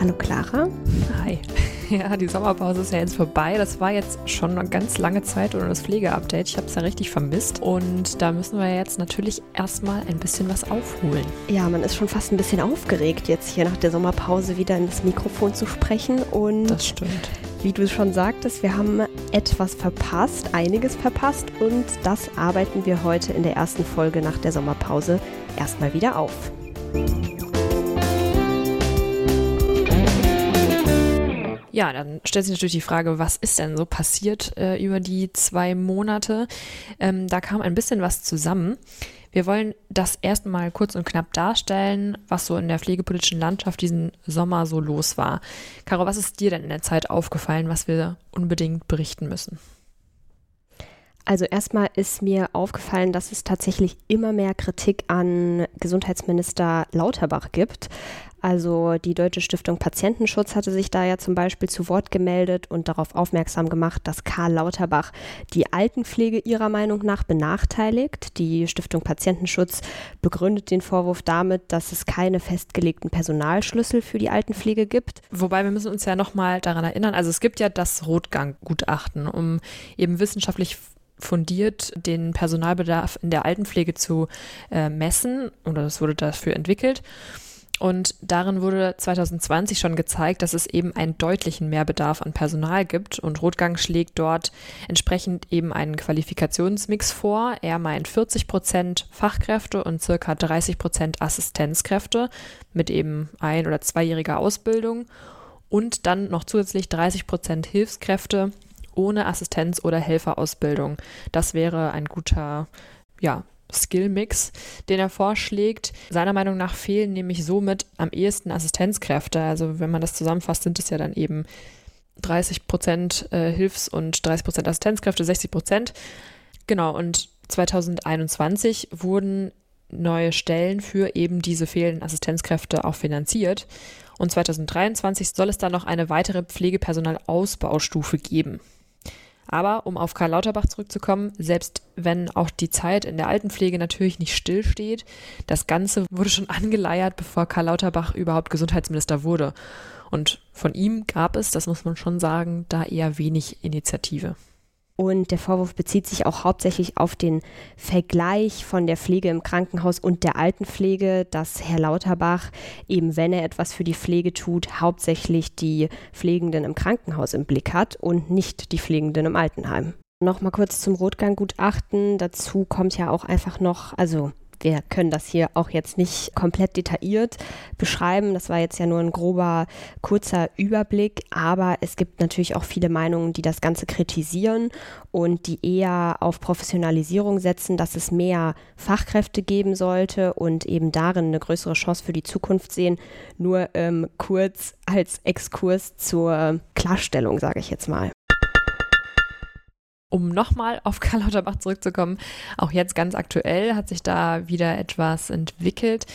Hallo Clara. Hi. Ja, die Sommerpause ist ja jetzt vorbei. Das war jetzt schon eine ganz lange Zeit ohne das Pflegeupdate. Ich habe es ja richtig vermisst. Und da müssen wir jetzt natürlich erstmal ein bisschen was aufholen. Ja, man ist schon fast ein bisschen aufgeregt, jetzt hier nach der Sommerpause wieder in das Mikrofon zu sprechen. Und das stimmt. Wie du schon sagtest, wir haben etwas verpasst, einiges verpasst. Und das arbeiten wir heute in der ersten Folge nach der Sommerpause erstmal wieder auf. Ja, dann stellt sich natürlich die Frage, was ist denn so passiert äh, über die zwei Monate? Ähm, da kam ein bisschen was zusammen. Wir wollen das erstmal kurz und knapp darstellen, was so in der pflegepolitischen Landschaft diesen Sommer so los war. Caro, was ist dir denn in der Zeit aufgefallen, was wir unbedingt berichten müssen? Also erstmal ist mir aufgefallen, dass es tatsächlich immer mehr Kritik an Gesundheitsminister Lauterbach gibt. Also die Deutsche Stiftung Patientenschutz hatte sich da ja zum Beispiel zu Wort gemeldet und darauf aufmerksam gemacht, dass Karl Lauterbach die Altenpflege ihrer Meinung nach benachteiligt. Die Stiftung Patientenschutz begründet den Vorwurf damit, dass es keine festgelegten Personalschlüssel für die Altenpflege gibt. Wobei wir müssen uns ja nochmal daran erinnern, also es gibt ja das Rotgang-Gutachten, um eben wissenschaftlich fundiert den Personalbedarf in der Altenpflege zu äh, messen oder das wurde dafür entwickelt. Und darin wurde 2020 schon gezeigt, dass es eben einen deutlichen Mehrbedarf an Personal gibt. Und Rotgang schlägt dort entsprechend eben einen Qualifikationsmix vor. Er meint 40 Prozent Fachkräfte und circa 30 Prozent Assistenzkräfte mit eben ein- oder zweijähriger Ausbildung. Und dann noch zusätzlich 30 Prozent Hilfskräfte ohne Assistenz- oder Helferausbildung. Das wäre ein guter, ja, Skill-Mix, den er vorschlägt. Seiner Meinung nach fehlen nämlich somit am ehesten Assistenzkräfte. Also wenn man das zusammenfasst, sind es ja dann eben 30 Prozent äh, Hilfs- und 30 Prozent Assistenzkräfte, 60 Prozent. Genau, und 2021 wurden neue Stellen für eben diese fehlenden Assistenzkräfte auch finanziert. Und 2023 soll es dann noch eine weitere Pflegepersonalausbaustufe geben. Aber um auf Karl Lauterbach zurückzukommen, selbst wenn auch die Zeit in der Altenpflege natürlich nicht stillsteht, das Ganze wurde schon angeleiert, bevor Karl Lauterbach überhaupt Gesundheitsminister wurde. Und von ihm gab es, das muss man schon sagen, da eher wenig Initiative. Und der Vorwurf bezieht sich auch hauptsächlich auf den Vergleich von der Pflege im Krankenhaus und der Altenpflege, dass Herr Lauterbach eben, wenn er etwas für die Pflege tut, hauptsächlich die Pflegenden im Krankenhaus im Blick hat und nicht die Pflegenden im Altenheim. Nochmal kurz zum Rotganggutachten. Dazu kommt ja auch einfach noch, also wir können das hier auch jetzt nicht komplett detailliert beschreiben. Das war jetzt ja nur ein grober, kurzer Überblick, aber es gibt natürlich auch viele Meinungen, die das Ganze kritisieren und die eher auf Professionalisierung setzen, dass es mehr Fachkräfte geben sollte und eben darin eine größere Chance für die Zukunft sehen. Nur ähm, kurz als Exkurs zur Klarstellung, sage ich jetzt mal um nochmal auf Karl Lauterbach zurückzukommen, auch jetzt ganz aktuell hat sich da wieder etwas entwickelt.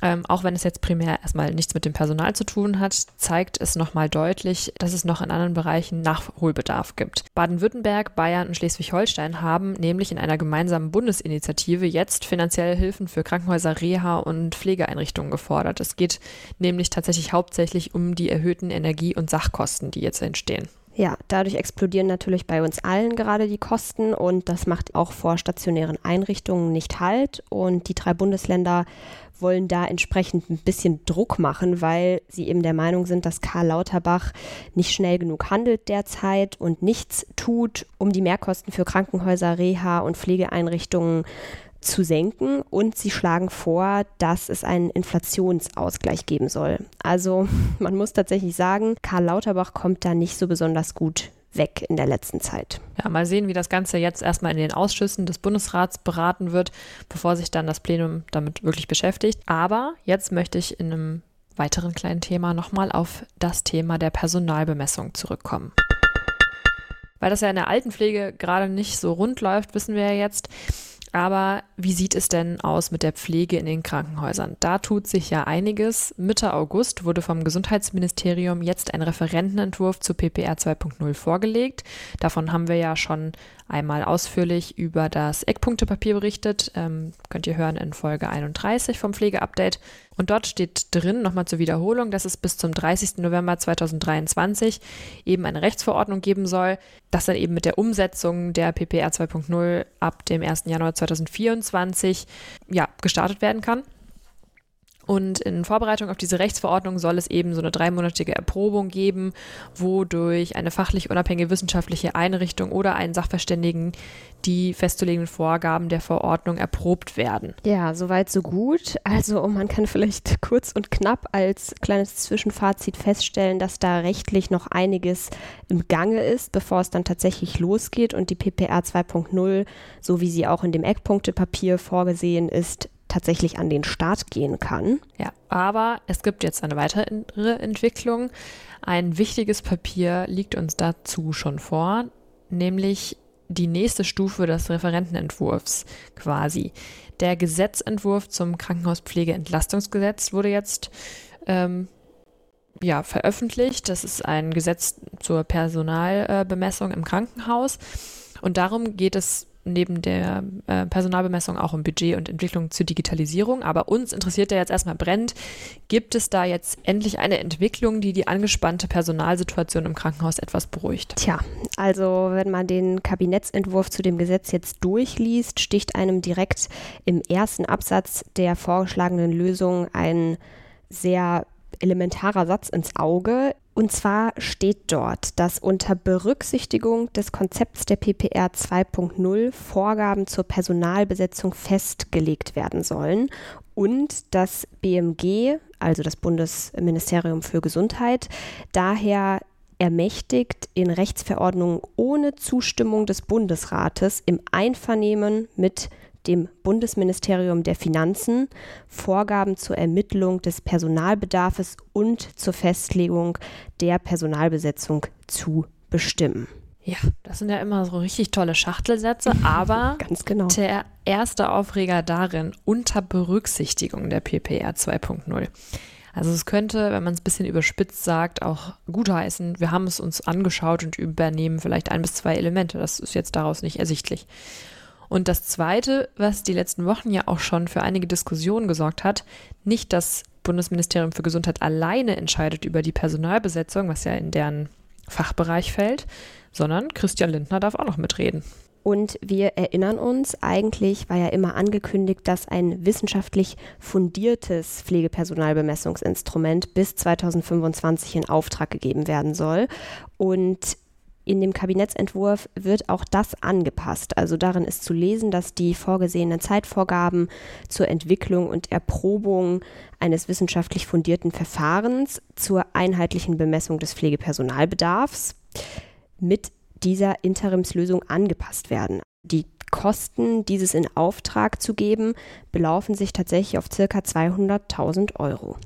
Ähm, auch wenn es jetzt primär erstmal nichts mit dem Personal zu tun hat, zeigt es nochmal deutlich, dass es noch in anderen Bereichen Nachholbedarf gibt. Baden-Württemberg, Bayern und Schleswig-Holstein haben nämlich in einer gemeinsamen Bundesinitiative jetzt finanzielle Hilfen für Krankenhäuser, Reha und Pflegeeinrichtungen gefordert. Es geht nämlich tatsächlich hauptsächlich um die erhöhten Energie- und Sachkosten, die jetzt entstehen. Ja, dadurch explodieren natürlich bei uns allen gerade die Kosten und das macht auch vor stationären Einrichtungen nicht Halt. Und die drei Bundesländer wollen da entsprechend ein bisschen Druck machen, weil sie eben der Meinung sind, dass Karl Lauterbach nicht schnell genug handelt derzeit und nichts tut, um die Mehrkosten für Krankenhäuser, Reha und Pflegeeinrichtungen zu senken und sie schlagen vor, dass es einen Inflationsausgleich geben soll. Also man muss tatsächlich sagen, Karl Lauterbach kommt da nicht so besonders gut weg in der letzten Zeit. Ja, mal sehen, wie das Ganze jetzt erstmal in den Ausschüssen des Bundesrats beraten wird, bevor sich dann das Plenum damit wirklich beschäftigt. Aber jetzt möchte ich in einem weiteren kleinen Thema nochmal auf das Thema der Personalbemessung zurückkommen. Weil das ja in der Altenpflege gerade nicht so rund läuft, wissen wir ja jetzt, aber wie sieht es denn aus mit der Pflege in den Krankenhäusern? Da tut sich ja einiges. Mitte August wurde vom Gesundheitsministerium jetzt ein Referentenentwurf zu PPR 2.0 vorgelegt. Davon haben wir ja schon einmal ausführlich über das Eckpunktepapier berichtet. Ähm, könnt ihr hören in Folge 31 vom Pflegeupdate. Und dort steht drin, nochmal zur Wiederholung, dass es bis zum 30. November 2023 eben eine Rechtsverordnung geben soll, dass dann eben mit der Umsetzung der PPR 2.0 ab dem 1. Januar 2024 ja, gestartet werden kann. Und in Vorbereitung auf diese Rechtsverordnung soll es eben so eine dreimonatige Erprobung geben, wodurch eine fachlich unabhängige wissenschaftliche Einrichtung oder einen Sachverständigen die festzulegenden Vorgaben der Verordnung erprobt werden. Ja, soweit so gut. Also man kann vielleicht kurz und knapp als kleines Zwischenfazit feststellen, dass da rechtlich noch einiges im Gange ist, bevor es dann tatsächlich losgeht und die PPR 2.0, so wie sie auch in dem Eckpunktepapier vorgesehen ist, tatsächlich an den Start gehen kann. Ja, aber es gibt jetzt eine weitere Entwicklung. Ein wichtiges Papier liegt uns dazu schon vor, nämlich die nächste Stufe des Referentenentwurfs quasi. Der Gesetzentwurf zum Krankenhauspflegeentlastungsgesetz wurde jetzt ähm, ja, veröffentlicht. Das ist ein Gesetz zur Personalbemessung im Krankenhaus. Und darum geht es neben der äh, Personalbemessung auch um Budget und Entwicklung zur Digitalisierung. Aber uns interessiert ja jetzt erstmal brennt, gibt es da jetzt endlich eine Entwicklung, die die angespannte Personalsituation im Krankenhaus etwas beruhigt? Tja, also wenn man den Kabinettsentwurf zu dem Gesetz jetzt durchliest, sticht einem direkt im ersten Absatz der vorgeschlagenen Lösung ein sehr elementarer Satz ins Auge. Und zwar steht dort, dass unter Berücksichtigung des Konzepts der PPR 2.0 Vorgaben zur Personalbesetzung festgelegt werden sollen und das BMG, also das Bundesministerium für Gesundheit, daher ermächtigt, in Rechtsverordnungen ohne Zustimmung des Bundesrates im Einvernehmen mit dem Bundesministerium der Finanzen Vorgaben zur Ermittlung des Personalbedarfs und zur Festlegung der Personalbesetzung zu bestimmen. Ja, das sind ja immer so richtig tolle Schachtelsätze, aber Ganz genau. der erste Aufreger darin unter Berücksichtigung der PPR 2.0. Also es könnte, wenn man es ein bisschen überspitzt sagt, auch gutheißen, wir haben es uns angeschaut und übernehmen vielleicht ein bis zwei Elemente. Das ist jetzt daraus nicht ersichtlich. Und das Zweite, was die letzten Wochen ja auch schon für einige Diskussionen gesorgt hat, nicht das Bundesministerium für Gesundheit alleine entscheidet über die Personalbesetzung, was ja in deren Fachbereich fällt, sondern Christian Lindner darf auch noch mitreden. Und wir erinnern uns, eigentlich war ja immer angekündigt, dass ein wissenschaftlich fundiertes Pflegepersonalbemessungsinstrument bis 2025 in Auftrag gegeben werden soll. Und in dem Kabinettsentwurf wird auch das angepasst. Also darin ist zu lesen, dass die vorgesehenen Zeitvorgaben zur Entwicklung und Erprobung eines wissenschaftlich fundierten Verfahrens zur einheitlichen Bemessung des Pflegepersonalbedarfs mit dieser Interimslösung angepasst werden. Die Kosten, dieses in Auftrag zu geben, belaufen sich tatsächlich auf circa 200.000 Euro.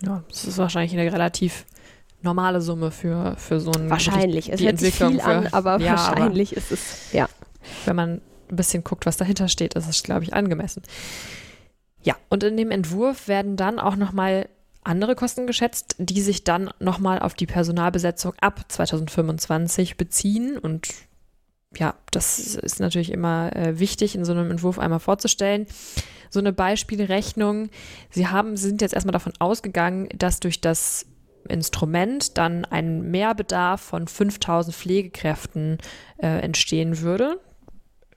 Ja, das ist wahrscheinlich eine relativ normale Summe für, für so ein Wahrscheinlich. Es hört sich viel für, an, aber ja, wahrscheinlich aber ist es, ja. Wenn man ein bisschen guckt, was dahinter steht, ist es, glaube ich, angemessen. Ja, und in dem Entwurf werden dann auch nochmal andere Kosten geschätzt, die sich dann nochmal auf die Personalbesetzung ab 2025 beziehen. Und ja, das ist natürlich immer äh, wichtig, in so einem Entwurf einmal vorzustellen. So eine Beispielrechnung. Sie haben, sind jetzt erstmal davon ausgegangen, dass durch das Instrument dann ein Mehrbedarf von 5000 Pflegekräften äh, entstehen würde.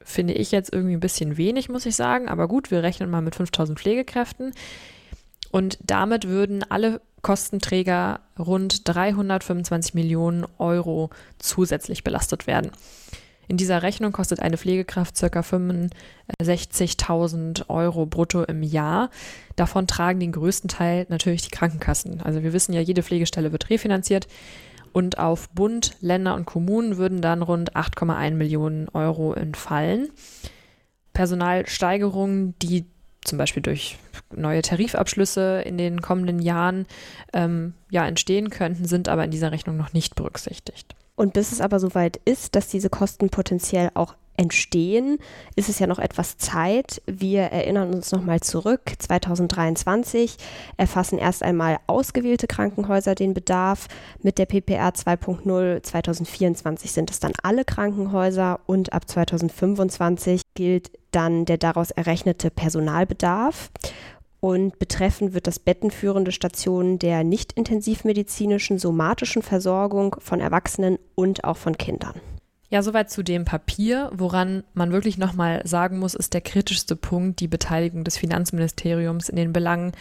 Finde ich jetzt irgendwie ein bisschen wenig, muss ich sagen. Aber gut, wir rechnen mal mit 5000 Pflegekräften. Und damit würden alle Kostenträger rund 325 Millionen Euro zusätzlich belastet werden. In dieser Rechnung kostet eine Pflegekraft ca. 65.000 Euro brutto im Jahr. Davon tragen den größten Teil natürlich die Krankenkassen. Also wir wissen ja, jede Pflegestelle wird refinanziert. Und auf Bund, Länder und Kommunen würden dann rund 8,1 Millionen Euro entfallen. Personalsteigerungen, die zum Beispiel durch neue Tarifabschlüsse in den kommenden Jahren ähm, ja, entstehen könnten, sind aber in dieser Rechnung noch nicht berücksichtigt. Und bis es aber soweit ist, dass diese Kosten potenziell auch entstehen, ist es ja noch etwas Zeit. Wir erinnern uns nochmal zurück. 2023 erfassen erst einmal ausgewählte Krankenhäuser den Bedarf. Mit der PPR 2.0 2024 sind es dann alle Krankenhäuser und ab 2025 gilt dann der daraus errechnete Personalbedarf. Und betreffend wird das bettenführende Stationen der nicht intensivmedizinischen somatischen Versorgung von Erwachsenen und auch von Kindern. Ja, soweit zu dem Papier. Woran man wirklich nochmal sagen muss, ist der kritischste Punkt die Beteiligung des Finanzministeriums in den Belangen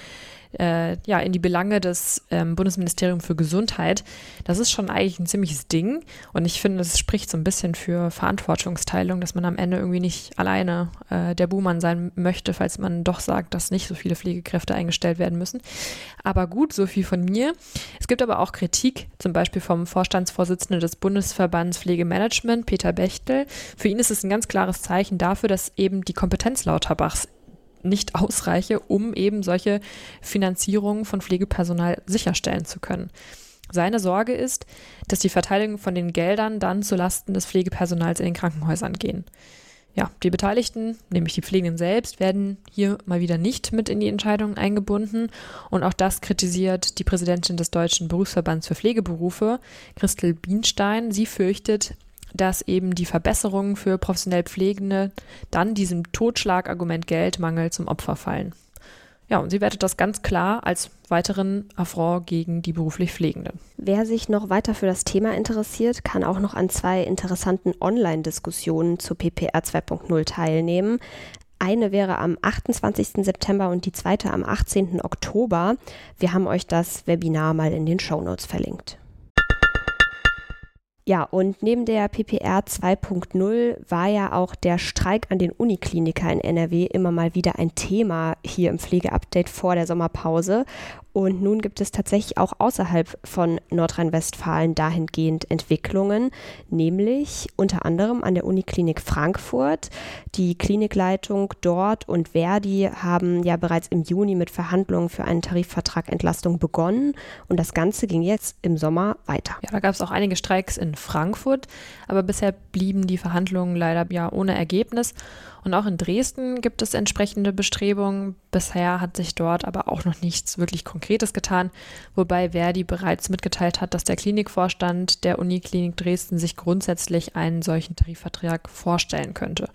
äh, ja, in die Belange des ähm, Bundesministeriums für Gesundheit. Das ist schon eigentlich ein ziemliches Ding. Und ich finde, es spricht so ein bisschen für Verantwortungsteilung, dass man am Ende irgendwie nicht alleine äh, der Buhmann sein möchte, falls man doch sagt, dass nicht so viele Pflegekräfte eingestellt werden müssen. Aber gut, so viel von mir. Es gibt aber auch Kritik, zum Beispiel vom Vorstandsvorsitzenden des Bundesverbands Pflegemanagement, Peter Bechtel. Für ihn ist es ein ganz klares Zeichen dafür, dass eben die Kompetenz Lauterbachs nicht ausreiche, um eben solche Finanzierungen von Pflegepersonal sicherstellen zu können. Seine Sorge ist, dass die Verteilung von den Geldern dann zulasten des Pflegepersonals in den Krankenhäusern gehen. Ja, die Beteiligten, nämlich die Pflegenden selbst, werden hier mal wieder nicht mit in die Entscheidungen eingebunden. Und auch das kritisiert die Präsidentin des Deutschen Berufsverbands für Pflegeberufe, Christel Bienstein. Sie fürchtet, dass eben die Verbesserungen für professionell Pflegende dann diesem Totschlagargument Geldmangel zum Opfer fallen. Ja, und sie wertet das ganz klar als weiteren Affront gegen die beruflich Pflegenden. Wer sich noch weiter für das Thema interessiert, kann auch noch an zwei interessanten Online-Diskussionen zu PPR 2.0 teilnehmen. Eine wäre am 28. September und die zweite am 18. Oktober. Wir haben euch das Webinar mal in den Shownotes verlinkt. Ja, und neben der PPR 2.0 war ja auch der Streik an den Unikliniker in NRW immer mal wieder ein Thema hier im Pflegeupdate vor der Sommerpause. Und nun gibt es tatsächlich auch außerhalb von Nordrhein-Westfalen dahingehend Entwicklungen, nämlich unter anderem an der Uniklinik Frankfurt. Die Klinikleitung dort und Verdi haben ja bereits im Juni mit Verhandlungen für einen Tarifvertrag Entlastung begonnen und das Ganze ging jetzt im Sommer weiter. Ja, da gab es auch einige Streiks in Frankfurt, aber bisher blieben die Verhandlungen leider ja ohne Ergebnis. Und auch in Dresden gibt es entsprechende Bestrebungen. Bisher hat sich dort aber auch noch nichts wirklich Konkretes getan, wobei Verdi bereits mitgeteilt hat, dass der Klinikvorstand der Uniklinik Dresden sich grundsätzlich einen solchen Tarifvertrag vorstellen könnte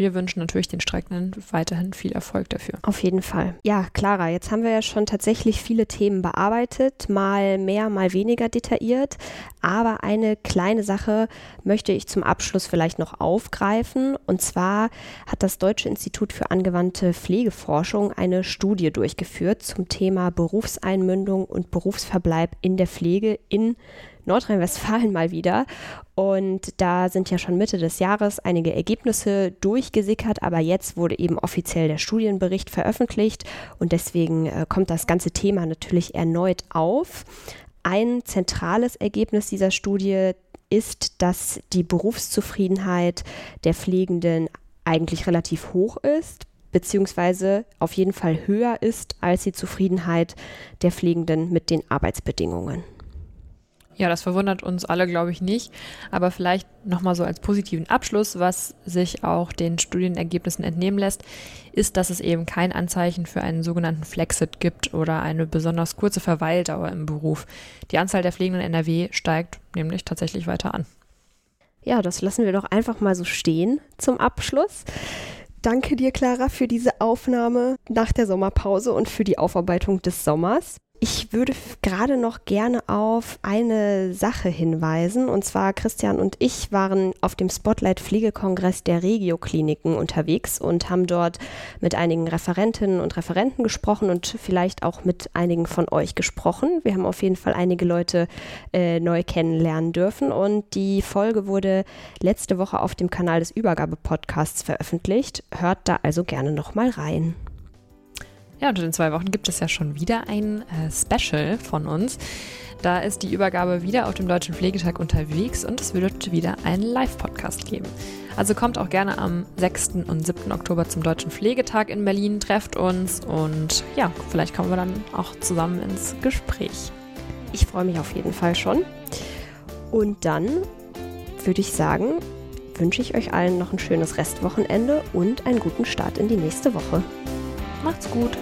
wir wünschen natürlich den Streikenden weiterhin viel Erfolg dafür. Auf jeden Fall. Ja, Clara, jetzt haben wir ja schon tatsächlich viele Themen bearbeitet, mal mehr, mal weniger detailliert. Aber eine kleine Sache möchte ich zum Abschluss vielleicht noch aufgreifen. Und zwar hat das Deutsche Institut für angewandte Pflegeforschung eine Studie durchgeführt zum Thema Berufseinmündung und Berufsverbleib in der Pflege in Nordrhein-Westfalen mal wieder. Und da sind ja schon Mitte des Jahres einige Ergebnisse durchgesickert, aber jetzt wurde eben offiziell der Studienbericht veröffentlicht und deswegen äh, kommt das ganze Thema natürlich erneut auf. Ein zentrales Ergebnis dieser Studie ist, dass die Berufszufriedenheit der Pflegenden eigentlich relativ hoch ist, beziehungsweise auf jeden Fall höher ist als die Zufriedenheit der Pflegenden mit den Arbeitsbedingungen. Ja, das verwundert uns alle, glaube ich, nicht. Aber vielleicht nochmal so als positiven Abschluss, was sich auch den Studienergebnissen entnehmen lässt, ist, dass es eben kein Anzeichen für einen sogenannten Flexit gibt oder eine besonders kurze Verweildauer im Beruf. Die Anzahl der Pflegenden NRW steigt nämlich tatsächlich weiter an. Ja, das lassen wir doch einfach mal so stehen zum Abschluss. Danke dir, Clara, für diese Aufnahme nach der Sommerpause und für die Aufarbeitung des Sommers. Ich würde gerade noch gerne auf eine Sache hinweisen. Und zwar Christian und ich waren auf dem Spotlight Pflegekongress der Regio-Kliniken unterwegs und haben dort mit einigen Referentinnen und Referenten gesprochen und vielleicht auch mit einigen von euch gesprochen. Wir haben auf jeden Fall einige Leute äh, neu kennenlernen dürfen. Und die Folge wurde letzte Woche auf dem Kanal des Übergabe-Podcasts veröffentlicht. Hört da also gerne nochmal rein. Ja, und in zwei Wochen gibt es ja schon wieder ein äh, Special von uns. Da ist die Übergabe wieder auf dem Deutschen Pflegetag unterwegs und es wird wieder einen Live-Podcast geben. Also kommt auch gerne am 6. und 7. Oktober zum Deutschen Pflegetag in Berlin, trefft uns und ja, vielleicht kommen wir dann auch zusammen ins Gespräch. Ich freue mich auf jeden Fall schon. Und dann würde ich sagen, wünsche ich euch allen noch ein schönes Restwochenende und einen guten Start in die nächste Woche. Macht's gut!